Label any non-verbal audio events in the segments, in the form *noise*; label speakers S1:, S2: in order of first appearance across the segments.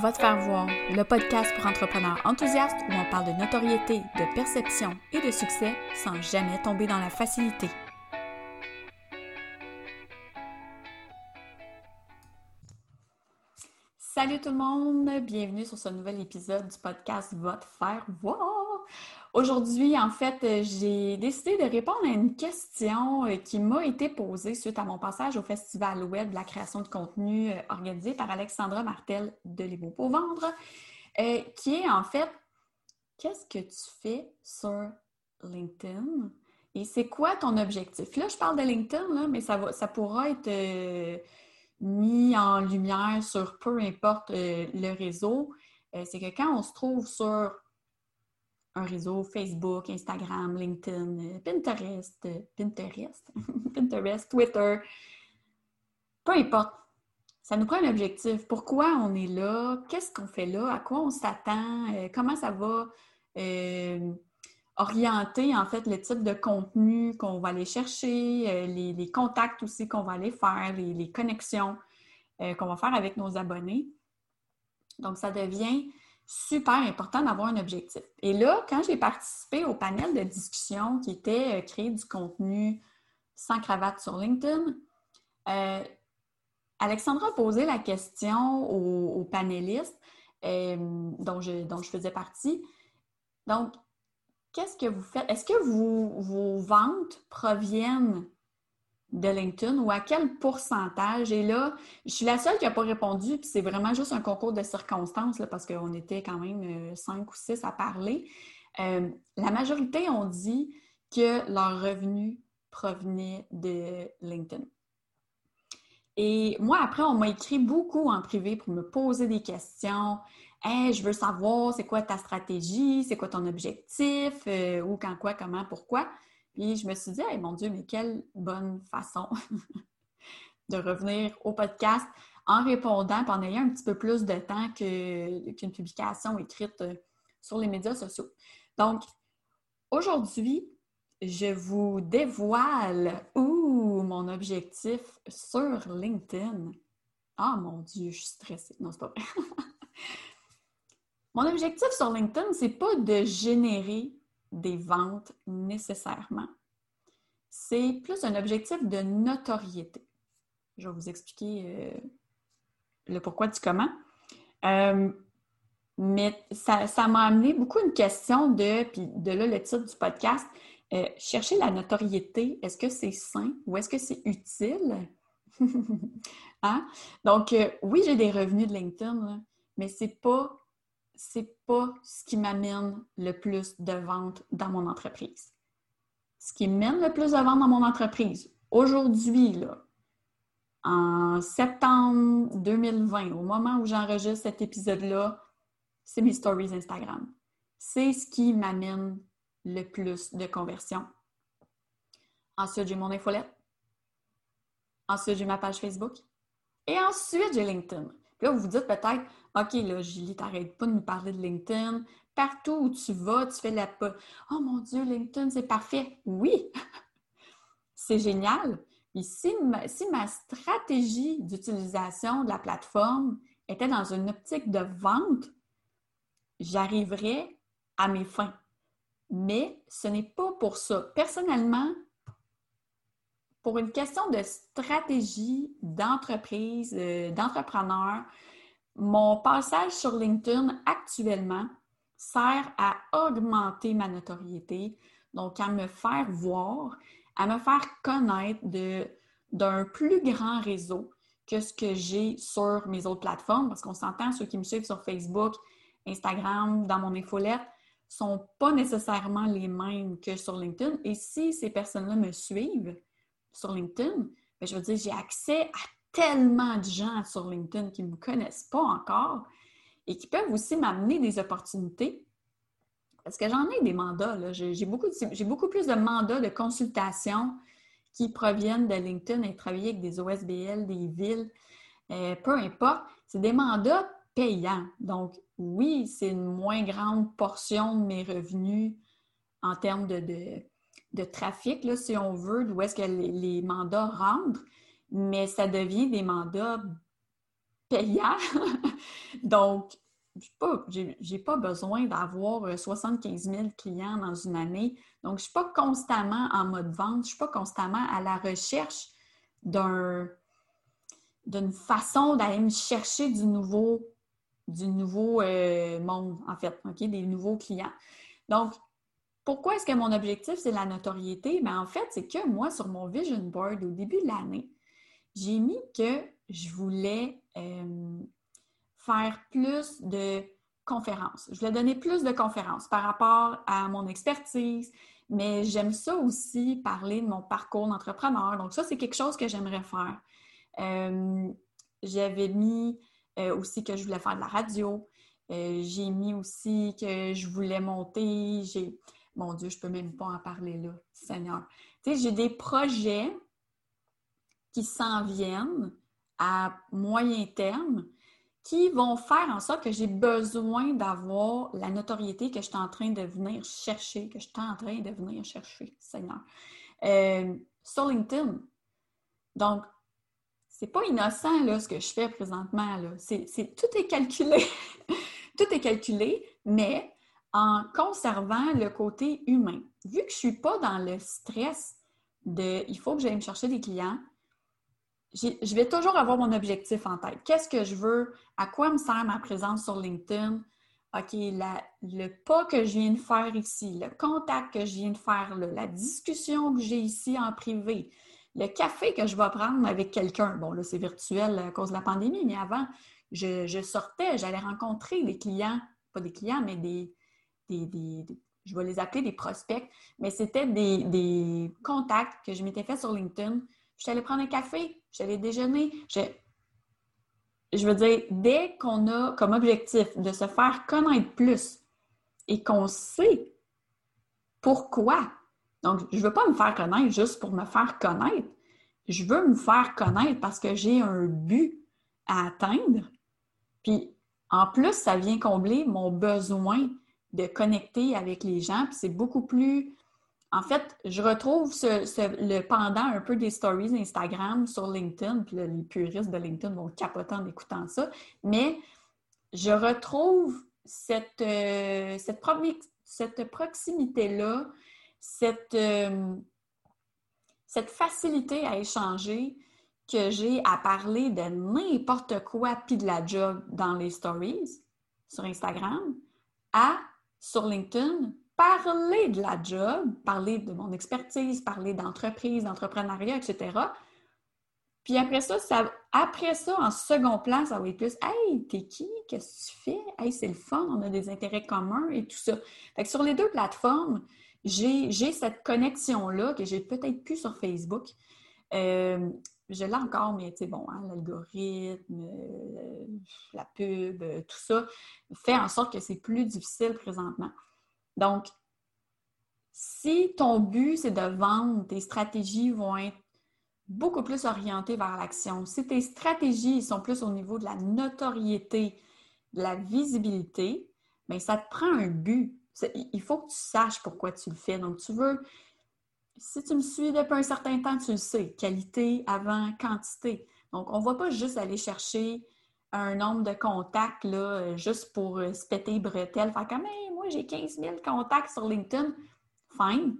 S1: Va faire voir, le podcast pour entrepreneurs enthousiastes où on parle de notoriété, de perception et de succès sans jamais tomber dans la facilité. Salut tout le monde, bienvenue sur ce nouvel épisode du podcast Va faire voir. Aujourd'hui, en fait, j'ai décidé de répondre à une question euh, qui m'a été posée suite à mon passage au Festival Web de la création de contenu euh, organisé par Alexandra Martel de Les Beaux pour euh, qui est en fait Qu'est-ce que tu fais sur LinkedIn? Et c'est quoi ton objectif? Là, je parle de LinkedIn, mais ça, va, ça pourra être mis en lumière sur peu importe le réseau. c'est que quand on se trouve sur un réseau Facebook, Instagram, LinkedIn, euh, Pinterest, euh, Pinterest, *laughs* Pinterest, Twitter, peu importe. Ça nous prend un objectif. Pourquoi on est là? Qu'est-ce qu'on fait là? À quoi on s'attend? Euh, comment ça va orienter en fait le type de contenu qu'on va aller chercher, les, contacts aussi qu'on va aller faire, les, les connexions qu'on va faire avec nos abonnés? Donc, ça devient super important d'avoir un objectif. Et là, quand j'ai participé au panel de discussion qui était euh, créer du contenu sans cravate sur LinkedIn, euh, Alexandra a posé la question aux, panélistes euh, dont je faisais partie. Donc, qu'est-ce que vous faites? Est-ce que vos ventes proviennent de LinkedIn ou à quel pourcentage? Et là, je suis la seule qui n'a pas répondu, puis c'est vraiment juste un concours de circonstances parce qu'on était quand même euh, cinq ou six à parler. Euh, la majorité ont dit que leur revenu provenait de LinkedIn. Et moi, après, on m'a écrit beaucoup en privé pour me poser des questions. Je veux savoir c'est quoi ta stratégie, c'est quoi ton objectif, euh, où, quand, quoi, comment, pourquoi. Puis je me suis dit, mon Dieu, mais quelle bonne façon *laughs* de revenir au podcast en répondant, en ayant un petit peu plus de temps qu'une publication écrite euh, sur les médias sociaux. Donc, aujourd'hui, je vous dévoile où mon objectif sur LinkedIn. Ah mon Dieu, je suis stressée. Non, c'est pas vrai. *laughs* mon objectif sur LinkedIn, c'est pas de générer des ventes nécessairement. C'est plus un objectif de notoriété. Je vais vous expliquer euh, le pourquoi du comment. Euh, mais ça, m'a amené beaucoup une question de, puis de là le titre du podcast, euh, chercher la notoriété, est-ce que c'est sain ou est-ce que c'est utile? *laughs* hein? Donc, oui, j'ai des revenus de LinkedIn, mais c'est pas c'est pas ce qui m'amène le plus de ventes dans mon entreprise. Ce qui mène le plus de ventes dans mon entreprise, aujourd'hui, en septembre 2020, au moment où j'enregistre cet épisode-là, c'est mes stories Instagram. C'est ce qui m'amène le plus de conversion. Ensuite, j'ai mon infolette. Ensuite, j'ai ma page Facebook. Et ensuite, j'ai LinkedIn. Puis là, vous vous dites peut-être, OK, là, Julie, t'arrêtes pas de nous parler de LinkedIn. Partout où tu vas, tu fais la... Oh mon Dieu, LinkedIn, c'est parfait. Oui, *laughs* c'est génial. Et si ma, si ma stratégie d'utilisation de la plateforme était dans une optique de vente, j'arriverais à mes fins. Mais ce n'est pas pour ça. Personnellement, pour une question de stratégie d'entreprise, euh, d'entrepreneur, mon passage sur LinkedIn actuellement sert à augmenter ma notoriété, donc à me faire voir, à me faire connaître d'un plus grand réseau que ce que j'ai sur mes autres plateformes, parce qu'on s'entend, ceux qui me suivent sur Facebook, Instagram, dans mon infolette, sont pas nécessairement les mêmes que sur LinkedIn. Et si ces personnes-là me suivent sur LinkedIn, je veux dire, j'ai accès à tellement de gens sur LinkedIn qui ne me connaissent pas encore et qui peuvent aussi m'amener des opportunités. Parce que j'en ai des mandats. J'ai beaucoup, beaucoup plus de mandats de consultation qui proviennent de LinkedIn et travailler avec des OSBL, des villes, euh, peu importe. C'est des mandats payants. Donc, oui, c'est une moins grande portion de mes revenus en termes de, trafic, là, si on veut, d'où est-ce que les mandats rentrent mais ça devient des mandats payant. *laughs* Donc, je n'ai pas besoin d'avoir 75 000 clients dans une année. Donc, je ne suis pas constamment en mode vente, je ne suis pas constamment à la recherche d'un, d'une façon d'aller me chercher du nouveau, du nouveau euh, monde, en fait, des nouveaux clients. Donc, pourquoi est-ce que mon objectif, c'est la notoriété? Bien, en fait, c'est que moi, sur mon vision board au début de l'année, j'ai mis que je voulais euh, faire plus de conférences. Je voulais donner plus de conférences par rapport à mon expertise, mais j'aime ça aussi parler de mon parcours d'entrepreneur. Donc, ça, c'est quelque chose que j'aimerais faire. Euh, j'avais mis euh, aussi que je voulais faire de la radio. j'ai mis aussi que je voulais monter. J'ai mon Dieu, je ne peux même pas en parler là, Seigneur. Tu j'ai des projets qui s'en viennent à moyen terme qui vont faire en sorte que j'ai besoin d'avoir la notoriété que je suis en train de venir chercher, que je suis en train de venir chercher, Seigneur. Euh, sur LinkedIn. Donc, c'est pas innocent là, ce que je fais présentement. Tout est calculé. *laughs* tout est calculé, mais en conservant le côté humain. Vu que je ne suis pas dans le stress de il faut que j'aille me chercher des clients, je vais toujours avoir mon objectif en tête. Qu'est-ce que je veux? À quoi me sert ma présence sur LinkedIn? OK, le pas que je viens de faire ici, le contact que je viens de faire là, la discussion que j'ai ici en privé, le café que je vais prendre avec quelqu'un. Bon, là, c'est virtuel à cause de la pandémie, mais avant, je sortais, j'allais rencontrer des clients, pas des clients, mais des, je vais les appeler des prospects, mais c'était des, contacts que je m'étais fait sur LinkedIn. Je suis allée prendre un café, je suis allée déjeuner. Je, je veux dire, dès qu'on a comme objectif de se faire connaître plus et qu'on sait pourquoi, donc je ne veux pas me faire connaître juste pour me faire connaître, je veux me faire connaître parce que j'ai un but à atteindre. Puis en plus, ça vient combler mon besoin de connecter avec les gens. Puis c'est beaucoup plus. En fait, je retrouve le pendant un peu des stories Instagram sur LinkedIn, puis les puristes de LinkedIn vont capoter en écoutant ça, mais je retrouve cette, euh, cette proximité-là, cette, euh, cette facilité à échanger que j'ai à parler de n'importe quoi puis de la job dans les stories sur Instagram à sur LinkedIn, parler de la job, parler de mon expertise, parler d'entreprise, d'entrepreneuriat, etc. Puis après ça, après ça, en second plan, ça va être plus Hey, t'es qui? Qu'est-ce que tu fais? Hey, c'est le fun, on a des intérêts communs et tout ça. Fait que sur les deux plateformes, j'ai cette connexion-là que j'ai peut-être plus sur Facebook. Euh, je l'ai encore, mais tu sais, bon, hein, l'algorithme, euh, la pub, euh, tout ça fait en sorte que c'est plus difficile présentement. Donc, si ton but, c'est de vendre, tes stratégies vont être beaucoup plus orientées vers l'action. Si tes stratégies sont plus au niveau de la notoriété, de la visibilité, bien, ça te prend un but. Il faut que tu saches pourquoi tu le fais. Donc, tu veux si tu me suis depuis un certain temps, tu le sais, qualité avant quantité. Donc, on ne va pas juste aller chercher un nombre de contacts là, juste pour euh, se péter bretelles. Faire comme, moi, j'ai 15 000 contacts sur LinkedIn. Fine.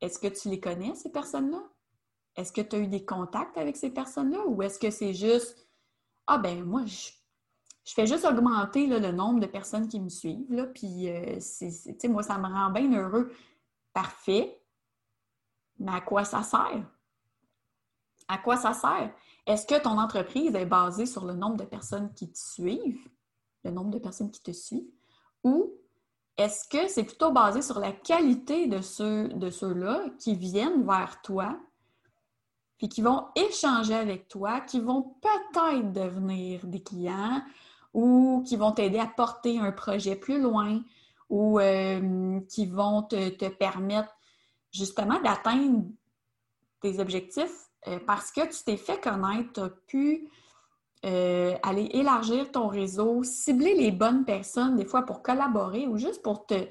S1: Est-ce que tu les connais, ces personnes-là? Est-ce que tu as eu des contacts avec ces personnes-là? Ou est-ce que c'est juste, ah ben moi, je, fais juste augmenter le nombre de personnes qui me suivent, là, puis, euh, moi, ça me rend bien heureux. Parfait. Mais à quoi ça sert? À quoi ça sert? Est-ce que ton entreprise est basée sur le nombre de personnes qui te suivent, le nombre de personnes qui te suivent, ou est-ce que c'est plutôt basé sur la qualité de ceux de ceux-là qui viennent vers toi, puis qui vont échanger avec toi, qui vont peut-être devenir des clients ou qui vont t'aider à porter un projet plus loin ou euh, qui vont te permettre justement d'atteindre tes objectifs euh, parce que tu t'es fait connaître, tu as pu euh, aller élargir ton réseau, cibler les bonnes personnes, des fois pour collaborer ou juste pour te,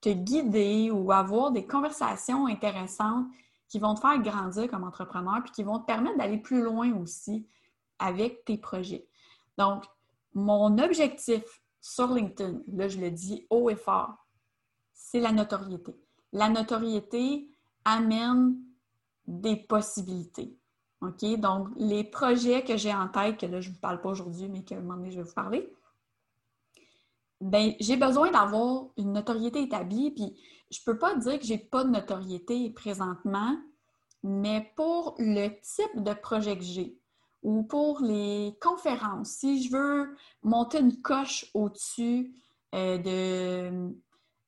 S1: te guider ou avoir des conversations intéressantes qui vont te faire grandir comme entrepreneur puis qui vont te permettre d'aller plus loin aussi avec tes projets. Donc, mon objectif sur LinkedIn, là, je le dis haut et fort, c'est la notoriété. La notoriété amène des possibilités. OK? Donc, les projets que j'ai en tête, que là, je ne vous parle pas aujourd'hui, mais qu'à un moment donné, je vais vous parler, ben, j'ai besoin d'avoir une notoriété établie. Puis, je ne peux pas dire que je n'ai pas de notoriété présentement, mais pour le type de projet que j'ai ou pour les conférences, si je veux monter une coche au-dessus euh, de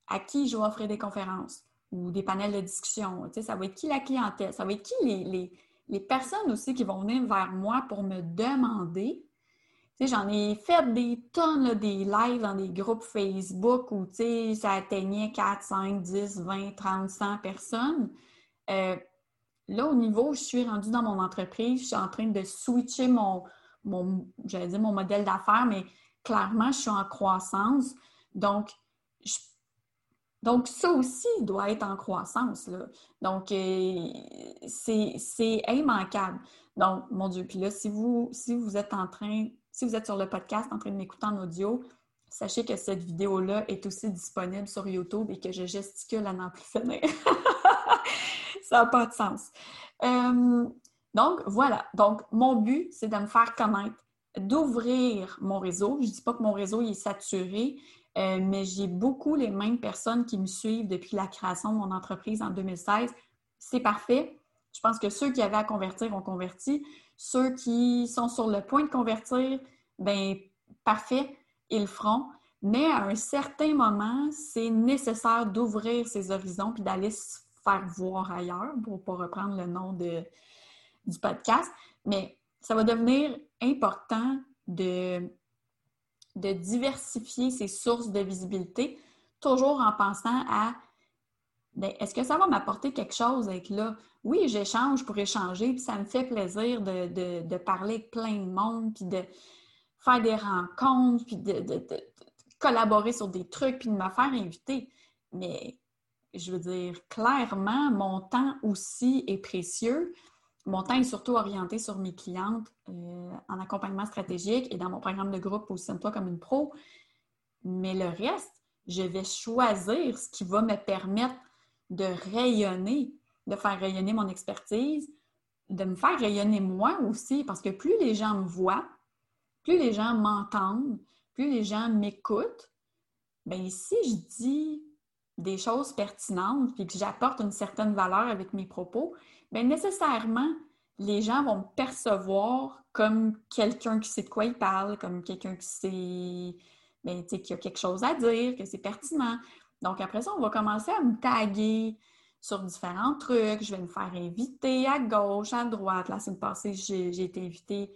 S1: à qui je vais offrir des conférences ou des panels de discussion, ça va être qui la clientèle, ça va être qui les, les personnes aussi qui vont venir vers moi pour me demander? J'en ai fait des tonnes, des lives dans des groupes Facebook où, ça atteignait 4, 5, 10, 20, 30, 100 personnes. Euh, là, au niveau je suis rendue dans mon entreprise, je suis en train de switcher mon, mon dire mon modèle d'affaires, mais clairement, je suis en croissance. Donc, donc ça aussi doit être en croissance. Là. Donc, euh, c'est immanquable. Donc, mon Dieu, puis là, si vous, si vous êtes en train si vous êtes sur le podcast en train de m'écouter en audio, sachez que cette vidéo-là est aussi disponible sur YouTube et que je gesticule à n'en plus finir. *laughs* Ça n'a pas de sens. Euh, donc, voilà. Donc, mon but, c'est de me faire connaître, d'ouvrir mon réseau. Je ne dis pas que mon réseau est saturé, euh, mais j'ai beaucoup les mêmes personnes qui me suivent depuis la création de mon entreprise en 2016. C'est parfait. Je pense que ceux qui avaient à convertir ont converti. Ceux qui sont sur le point de convertir, bien, parfait, ils le feront. Mais à un certain moment, c'est nécessaire d'ouvrir ses horizons puis d'aller se faire voir ailleurs, pour pas reprendre le nom de, du podcast. Mais ça va devenir important de, de diversifier ses sources de visibilité, toujours en pensant à ben, est-ce que ça va m'apporter quelque chose avec là? Oui, j'échange pour échanger, puis ça me fait plaisir de, parler avec plein de monde, puis de faire des rencontres, puis de, collaborer sur des trucs, puis de me faire inviter. Mais je veux dire, clairement, mon temps aussi est précieux. Mon temps est surtout orienté sur mes clientes euh, en accompagnement stratégique et dans mon programme de groupe Positionne-toi comme une pro. Mais le reste, je vais choisir ce qui va me permettre de rayonner, de faire rayonner mon expertise, de me faire rayonner moi aussi, parce que plus les gens me voient, plus les gens m'entendent, plus les gens m'écoutent, bien si je dis des choses pertinentes puis que j'apporte une certaine valeur avec mes propos, bien nécessairement, les gens vont me percevoir comme quelqu'un qui sait de quoi il parle, comme quelqu'un qui sait, bien, qui a quelque chose à dire, que c'est pertinent. Donc, après ça, on va commencer à me taguer sur différents trucs. Je vais me faire inviter à gauche, à droite. La semaine passée, j'ai été invitée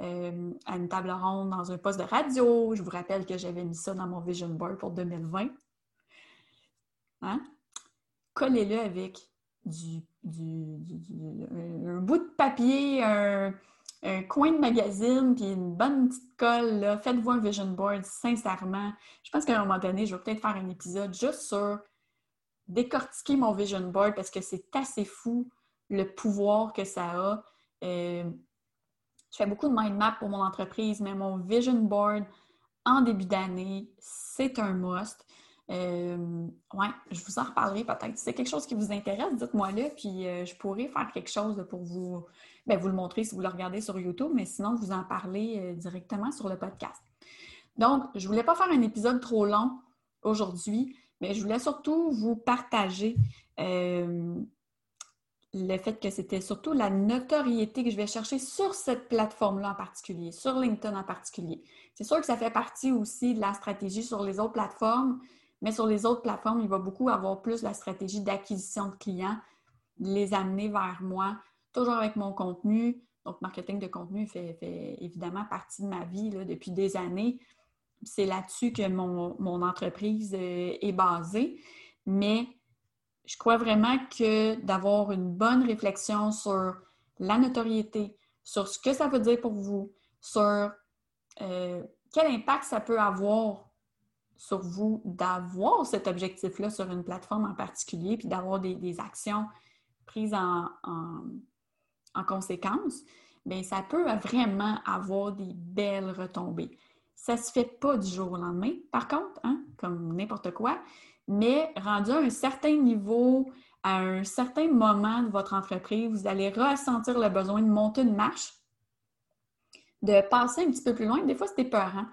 S1: euh, à une table ronde dans un poste de radio. Je vous rappelle que j'avais mis ça dans mon vision board pour 2020. Hein? Collez-le avec du, un bout de papier, un, un coin de magazine, puis une bonne petite colle, faites-vous un vision board, sincèrement. Je pense qu'à un moment donné, je vais peut-être faire un épisode juste sur décortiquer mon vision board parce que c'est assez fou le pouvoir que ça a. Euh, je fais beaucoup de mind map pour mon entreprise, mais mon vision board en début d'année, c'est un must. Euh, ouais, je vous en reparlerai peut-être. Si c'est quelque chose qui vous intéresse, dites-moi-le, puis euh, je pourrais faire quelque chose pour vous, ben, vous le montrer si vous le regardez sur YouTube, mais sinon, vous en parler euh, directement sur le podcast. Donc, je ne voulais pas faire un épisode trop long aujourd'hui, mais je voulais surtout vous partager le fait que c'était surtout la notoriété que je vais chercher sur cette plateforme-là en particulier, sur LinkedIn en particulier. C'est sûr que ça fait partie aussi de la stratégie sur les autres plateformes, mais sur les autres plateformes, il va beaucoup avoir plus la stratégie d'acquisition de clients, les amener vers moi, toujours avec mon contenu. Donc, marketing de contenu fait, évidemment partie de ma vie depuis des années. C'est là-dessus que mon, entreprise euh, est basée. Mais je crois vraiment que d'avoir une bonne réflexion sur la notoriété, sur ce que ça veut dire pour vous, sur euh, quel impact ça peut avoir sur vous d'avoir cet objectif-là sur une plateforme en particulier, puis d'avoir des, actions prises en, en, conséquence. bien, ça peut vraiment avoir des belles retombées. Ça se fait pas du jour au lendemain, par contre, hein, comme n'importe quoi, mais rendu à un certain niveau, à un certain moment de votre entreprise, vous allez ressentir le besoin de monter une marche, de passer un petit peu plus loin. Des fois, c'est épeurant,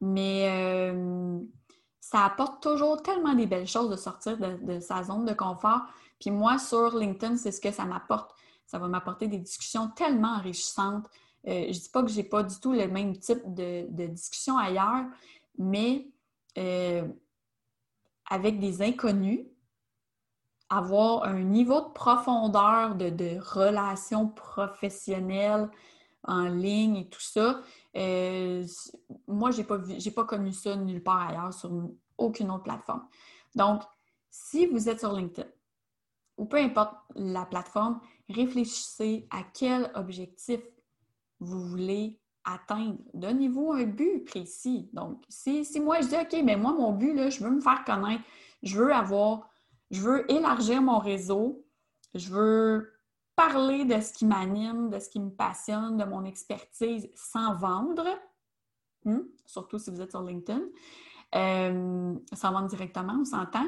S1: mais euh, ça apporte toujours tellement des belles choses de sortir de, sa zone de confort. Puis moi, sur LinkedIn, c'est ce que ça m'apporte. Ça va m'apporter des discussions tellement enrichissantes. Euh, je ne dis pas que je n'ai pas du tout le même type de, discussion ailleurs, mais euh, avec des inconnus, avoir un niveau de profondeur de, de relations professionnelles en ligne et tout ça, euh, moi, je n'ai pas, pas connu ça nulle part ailleurs sur aucune autre plateforme. Donc, si vous êtes sur LinkedIn, ou peu importe la plateforme, réfléchissez à quel objectif vous voulez atteindre. Donnez-vous un but précis. Donc, si, si moi je dis, OK, mais moi, mon but, là, je veux me faire connaître, je veux avoir, je veux élargir mon réseau, je veux parler de ce qui m'anime, de ce qui me passionne, de mon expertise sans vendre, hmm, surtout si vous êtes sur LinkedIn, euh, sans vendre directement, on s'entend,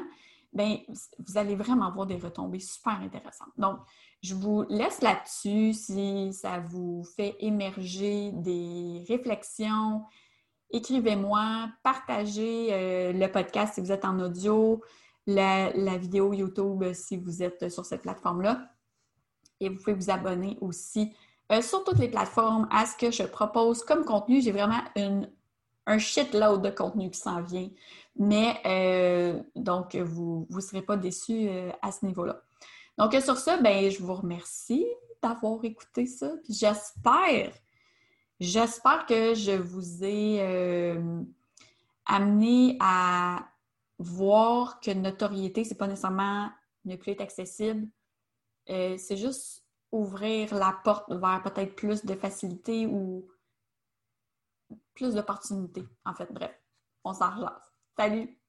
S1: bien, vous allez vraiment avoir des retombées super intéressantes. Donc, je vous laisse là-dessus si ça vous fait émerger des réflexions. Écrivez-moi, partagez euh, le podcast si vous êtes en audio, la, la vidéo YouTube si vous êtes sur cette plateforme-là. Et vous pouvez vous abonner aussi euh, sur toutes les plateformes à ce que je propose comme contenu. J'ai vraiment une, un shitload de contenu qui s'en vient. Mais euh, donc, vous ne serez pas déçus euh, à ce niveau-là. Donc, sur ça, ben, je vous remercie d'avoir écouté ça. J'espère, j'espère que je vous ai amené à voir que notoriété, c'est pas nécessairement ne plus être accessible, euh, c'est juste ouvrir la porte vers peut-être plus de facilité ou plus d'opportunités, en fait. Bref, on s'en. Salut!